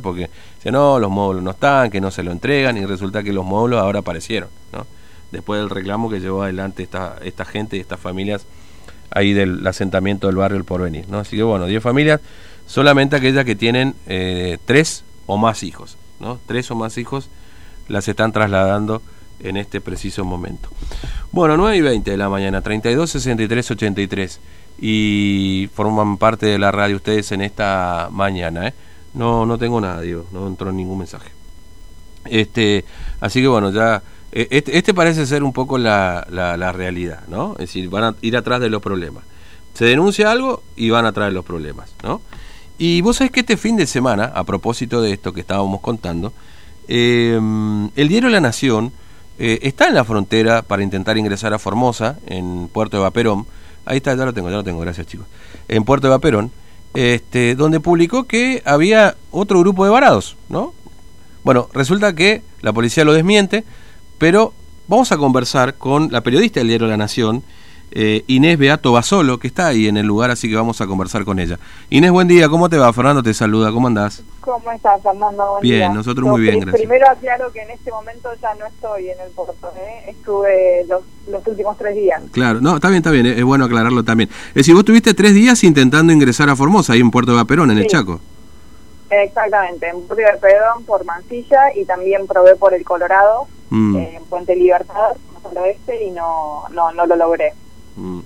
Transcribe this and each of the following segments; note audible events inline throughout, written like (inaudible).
porque dice, no, los módulos no están, que no se lo entregan y resulta que los módulos ahora aparecieron, ¿no? Después del reclamo que llevó adelante esta, esta gente y estas familias ahí del asentamiento del barrio El Porvenir, ¿no? Así que bueno, 10 familias, solamente aquellas que tienen eh, tres o más hijos, ¿no? Tres o más hijos las están trasladando en este preciso momento. Bueno, 9 y 20 de la mañana, 32 63 83 y forman parte de la radio ustedes en esta mañana. ¿eh? No, no tengo nada, digo, no entró ningún mensaje. Este, así que bueno, ya e, este, este, parece ser un poco la, la, realidad, ¿no? Es decir, van a ir atrás de los problemas. Se denuncia algo y van a traer los problemas, ¿no? Y vos sabés que este fin de semana, a propósito de esto que estábamos contando, em, el diario La Nación eh, está en la frontera para intentar ingresar a Formosa, en Puerto de Vaperón, Ahí está, ya lo tengo, ya lo tengo, gracias chicos. En Puerto de Vaperón, este, donde publicó que había otro grupo de varados, ¿no? Bueno, resulta que la policía lo desmiente, pero vamos a conversar con la periodista del diario La Nación, eh, Inés Beato Basolo, que está ahí en el lugar, así que vamos a conversar con ella. Inés, buen día, ¿cómo te va? Fernando te saluda, ¿cómo andás? ¿Cómo estás, Fernando? bien, nosotros muy bien, gracias. Primero aclaro que en este momento ya no estoy en el puerto, ¿eh? estuve los, últimos tres días. Claro, no, está bien, está bien, es bueno aclararlo también. Es decir, vos tuviste tres días intentando ingresar a Formosa, ahí en Puerto de Vaperón, en el Chaco. Exactamente, en Puerto de Vaperón por Mansilla y también probé por el Colorado, mm. eh, en Puente Libertad, al oeste, y no, no, no lo logré. Mm.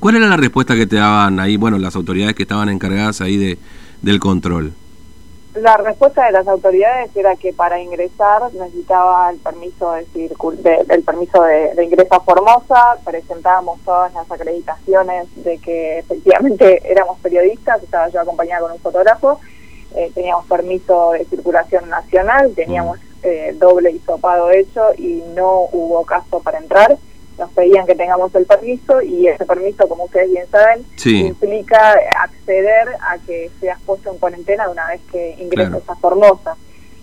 ¿Cuál era la respuesta que te daban ahí, bueno, las autoridades que estaban encargadas ahí de, del control? La respuesta de las autoridades era que para ingresar necesitaba el permiso de, el permiso de, ingreso a Formosa, presentábamos todas las acreditaciones de que efectivamente (laughs) éramos periodistas, estaba yo acompañada con un fotógrafo, eh, teníamos permiso de circulación nacional, teníamos mm. eh, doble hisopado hecho y no hubo caso para entrar nos pedían que tengamos el permiso y ese permiso, como ustedes bien saben, implica acceder a que seas puesto en cuarentena una vez que ingreses a Formosa,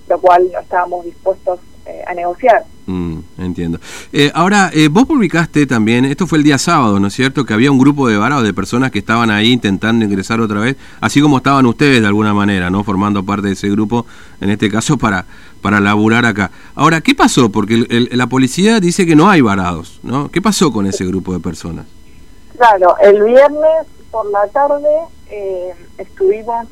lo cual no estábamos dispuestos eh, a negociar. Mm, entiendo. Eh, ahora, eh, vos publicaste también, esto fue el día sábado, ¿no es cierto? Que había un grupo de varados de personas que estaban ahí intentando ingresar otra vez, así como estaban ustedes de alguna manera, ¿no? Formando parte de ese grupo, en este caso, para, para laburar acá. Ahora, ¿qué pasó? Porque la policía dice que no hay varados, ¿no? ¿Qué pasó con ese grupo de personas? Claro, el viernes por la tarde estuvimos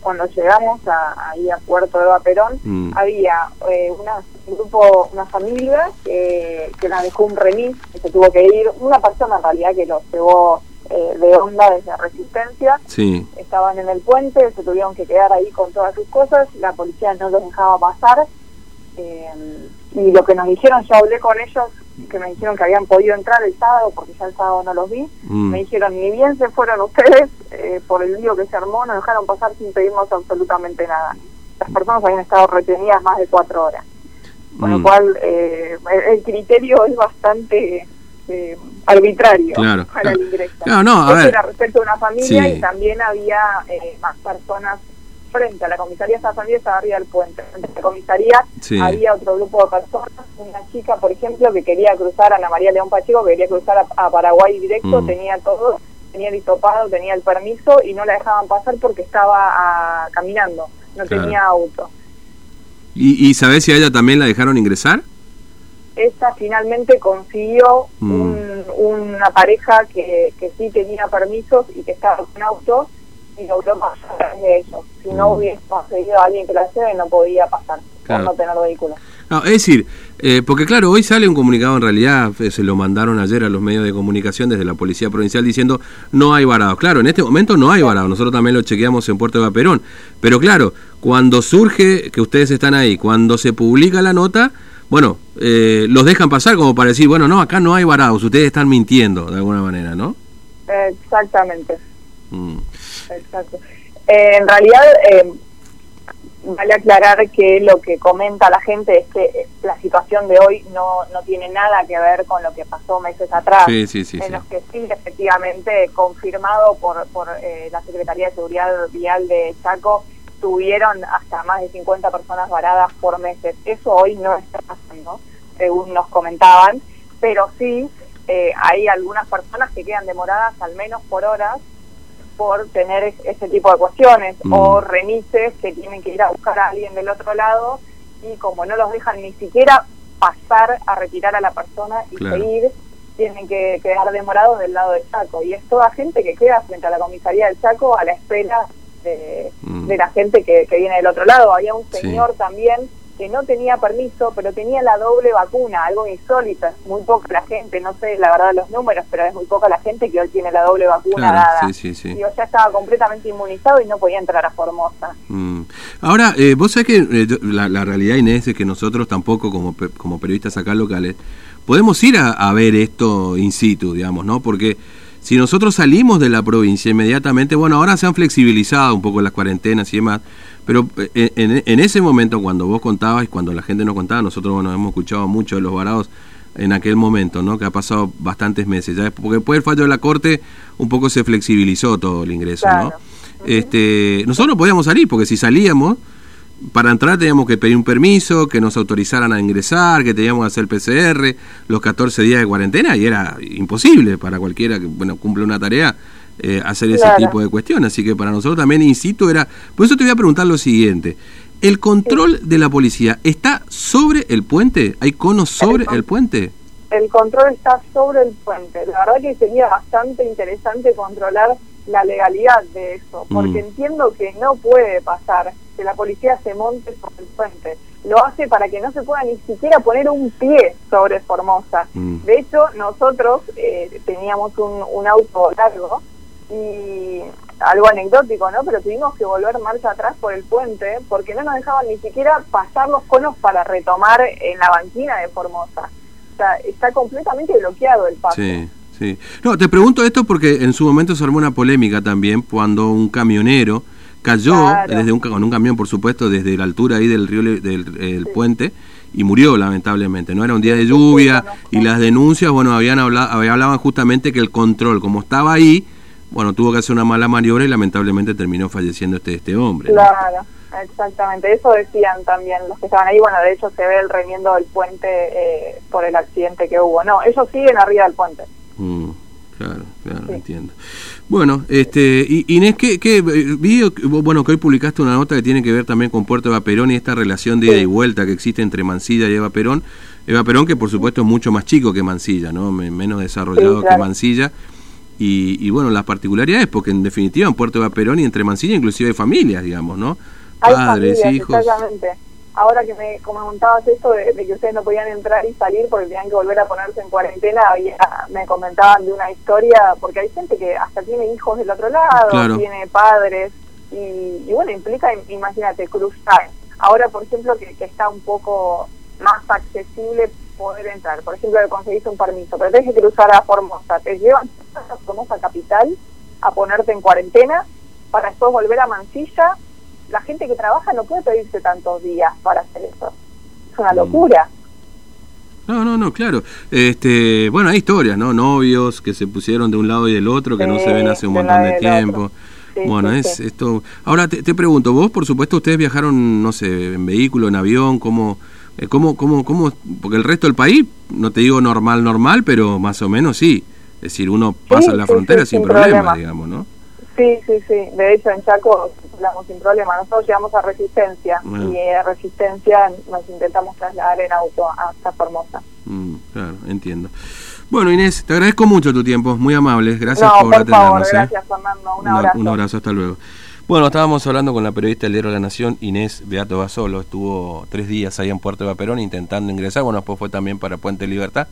cuando llegamos a, ahí a Puerto de Vaperón, mm. había eh, una, un grupo, una familia que, que la dejó un remis, que se tuvo que ir, una persona en realidad que lo llevó eh, de onda desde Resistencia, sí. estaban en el puente, se tuvieron que quedar ahí con todas sus cosas, la policía no los dejaba pasar, eh, y lo que nos dijeron, yo hablé con ellos que me dijeron que habían podido entrar el sábado, porque ya el sábado no los vi, mm. me dijeron, ni bien se fueron ustedes, eh, por el lío que se armó, nos dejaron pasar sin pedirnos absolutamente nada. Las personas habían estado retenidas más de cuatro horas. Con lo mm. cual, eh, el criterio es bastante eh, arbitrario para el ingreso. No, no, era respecto a una familia y también había más personas frente a la comisaría San estaba arriba del puente. En la comisaría había otro grupo de personas, una chica, por ejemplo, que quería cruzar a Ana María León Pacheco, que quería cruzar a, Paraguay directo, mm. tenía todo, tenía el tenía el permiso y no la dejaban pasar porque estaba ah, caminando, no tenía auto. ¿Y, ¿Y sabés si a ella también la dejaron ingresar? Esa finalmente consiguió mm. una pareja que, que sí tenía permisos y que estaba con auto y logró pasar de ellos. Si no mm. hubiese conseguido a alguien que la lleve, no podía pasar por no tener vehículo. es decir, eh, porque claro, hoy sale un comunicado, en realidad eh, se lo mandaron ayer a los medios de comunicación desde la Policía Provincial diciendo no hay varados. Claro, en este momento no hay varados, nosotros también lo chequeamos en Puerto de Vaperón. Pero claro, cuando surge que ustedes están ahí, cuando se publica la nota, bueno, eh, los dejan pasar como para decir, bueno, no, acá no hay varados, ustedes están mintiendo de alguna manera, ¿no? Exactamente. Mm. Exacto. Eh, en realidad, eh, vale aclarar que lo que comenta la gente es que la situación de hoy no, no tiene nada que ver con lo que pasó meses atrás, en los que sí, efectivamente, confirmado por, por eh, la Secretaría de Seguridad Vial de Chaco, tuvieron hasta más de 50 personas varadas por meses. Eso hoy no está pasando, según nos comentaban, pero sí hay algunas personas que quedan demoradas al menos por horas por tener ese tipo de cuestiones, Mm. o remises que tienen que ir a buscar a alguien del otro lado y como no los dejan ni siquiera pasar a retirar a la persona y Claro. seguir, tienen que quedar demorados del lado del Chaco. Y es toda gente que queda frente a la comisaría del Chaco a la espera de, Mm. de la gente que, que viene del otro lado. Había un Sí. señor también que no tenía permiso, pero tenía la doble vacuna, algo insólito. Es muy poca la gente, no sé la verdad los números, pero es muy poca la gente que hoy tiene la doble vacuna Claro, dada. sí, sí, sí. Digo, ya estaba completamente inmunizado y no podía entrar a Formosa. Mm. Ahora, eh, vos sabés que eh, yo- la, la realidad, Inés, es que nosotros tampoco, como, como periodistas acá locales, podemos ir a, a ver esto in situ, digamos, ¿no? Porque si nosotros salimos de la provincia inmediatamente, bueno, ahora se han flexibilizado un poco las cuarentenas y demás, pero eh, en, en ese momento, cuando vos contabas y cuando la gente nos contaba, nosotros, bueno, hemos escuchado mucho de los varados en aquel momento, ¿no? Que ha pasado bastantes meses, ya porque después del fallo de la Corte un poco se flexibilizó todo el ingreso, ¿no? Este, nosotros no podíamos salir porque si salíamos para entrar teníamos que pedir un permiso, que nos autorizaran a ingresar, que teníamos que hacer PCR, los 14 días de cuarentena y era imposible para cualquiera que bueno cumple una tarea eh, hacer ese Claro. tipo de cuestiones. Así que para nosotros también, insisto, era... Por eso te voy a preguntar lo siguiente. ¿El control de la policía está sobre el puente? ¿Hay conos sobre con- el puente? el control está sobre el puente. La verdad que sería bastante interesante controlar la legalidad de eso, porque Mm. entiendo que no puede pasar que la policía se monte sobre el puente. Lo hace para que no se pueda ni siquiera poner un pie sobre Formosa. Mm. De hecho, nosotros eh, teníamos un, un auto largo y algo anecdótico, ¿no? Pero tuvimos que volver marcha atrás por el puente porque no nos dejaban ni siquiera pasar los conos para retomar en la banquina de Formosa. O sea, está completamente bloqueado el paso. Sí, sí. No, te pregunto esto porque en su momento se armó una polémica también cuando un camionero cayó Claro. desde un, con un camión, por supuesto, desde la altura ahí del río del el Sí. puente y murió lamentablemente. No era un día de lluvia y las denuncias, bueno, habían hablado, hablaban justamente que el control, como estaba ahí, bueno, tuvo que hacer una mala maniobra y lamentablemente terminó falleciendo este este hombre. ¿no? Claro, exactamente. Eso decían también los que estaban ahí. Bueno, de hecho se ve el remiendo del puente eh, por el accidente que hubo. No, ellos siguen arriba del puente. Claro, claro, Sí. entiendo. Bueno, este, y- Inés, ¿qué, qué, vi, que- bueno, que hoy publicaste una nota que tiene que ver también con Puerto Eva Perón y esta relación de ida y vuelta que existe entre Mansilla y Eva Perón. Eva Perón, que por supuesto es mucho más chico que Mansilla, ¿no? Me- Menos desarrollado Sí, que. Mansilla. Y, y bueno, las particularidades, porque en definitiva en Puerto Eva Perón y entre Mansilla inclusive hay familias, digamos, ¿no? Hay Padres, hijos. exactamente. Ahora que me comentabas esto de, de que ustedes no podían entrar y salir porque tenían que volver a ponerse en cuarentena, había, me comentaban de una historia, porque hay gente que hasta tiene hijos del otro lado, Claro. tiene padres, y, y bueno, implica, imagínate, cruzar. Ahora, por ejemplo, que, que está un poco más accesible poder entrar. Por ejemplo, que conseguiste un permiso, pero tenés que cruzar a Formosa. Te llevan a Formosa Capital a ponerte en cuarentena para después volver a Mansilla. La gente que trabaja no puede pedirse tantos días para hacer eso. Es una Mm. locura. No, no, no, claro. Este, bueno, hay historias, ¿no? Novios que se pusieron de un lado y del otro, que no se ven hace un montón de tiempo. Sí, bueno, sí, es esto. Ahora te, te pregunto, vos, por supuesto, ustedes viajaron, no sé, en vehículo, en avión, ¿cómo, eh, cómo, cómo, cómo? Porque el resto del país, no te digo normal, normal, pero más o menos sí. Es decir, uno pasa la frontera sin sin problema, problema. digamos, ¿no? Sí, sí, sí. De hecho, en Chaco hablamos sin problema. Nosotros llegamos a Resistencia Bueno. y de Resistencia nos intentamos trasladar en auto hasta Formosa. Mm, claro, entiendo. Bueno, Inés, te agradezco mucho tu tiempo, muy amable. Gracias no, por, por atendernos. favor, ¿eh? gracias Fernando. Un Un- abrazo. Un abrazo, hasta luego. Bueno, estábamos hablando con la periodista del Diario de la Nación, Inés Beato Basolo. Estuvo tres días ahí en Puerto de Perón intentando ingresar. Bueno, después fue también para Puente Libertad.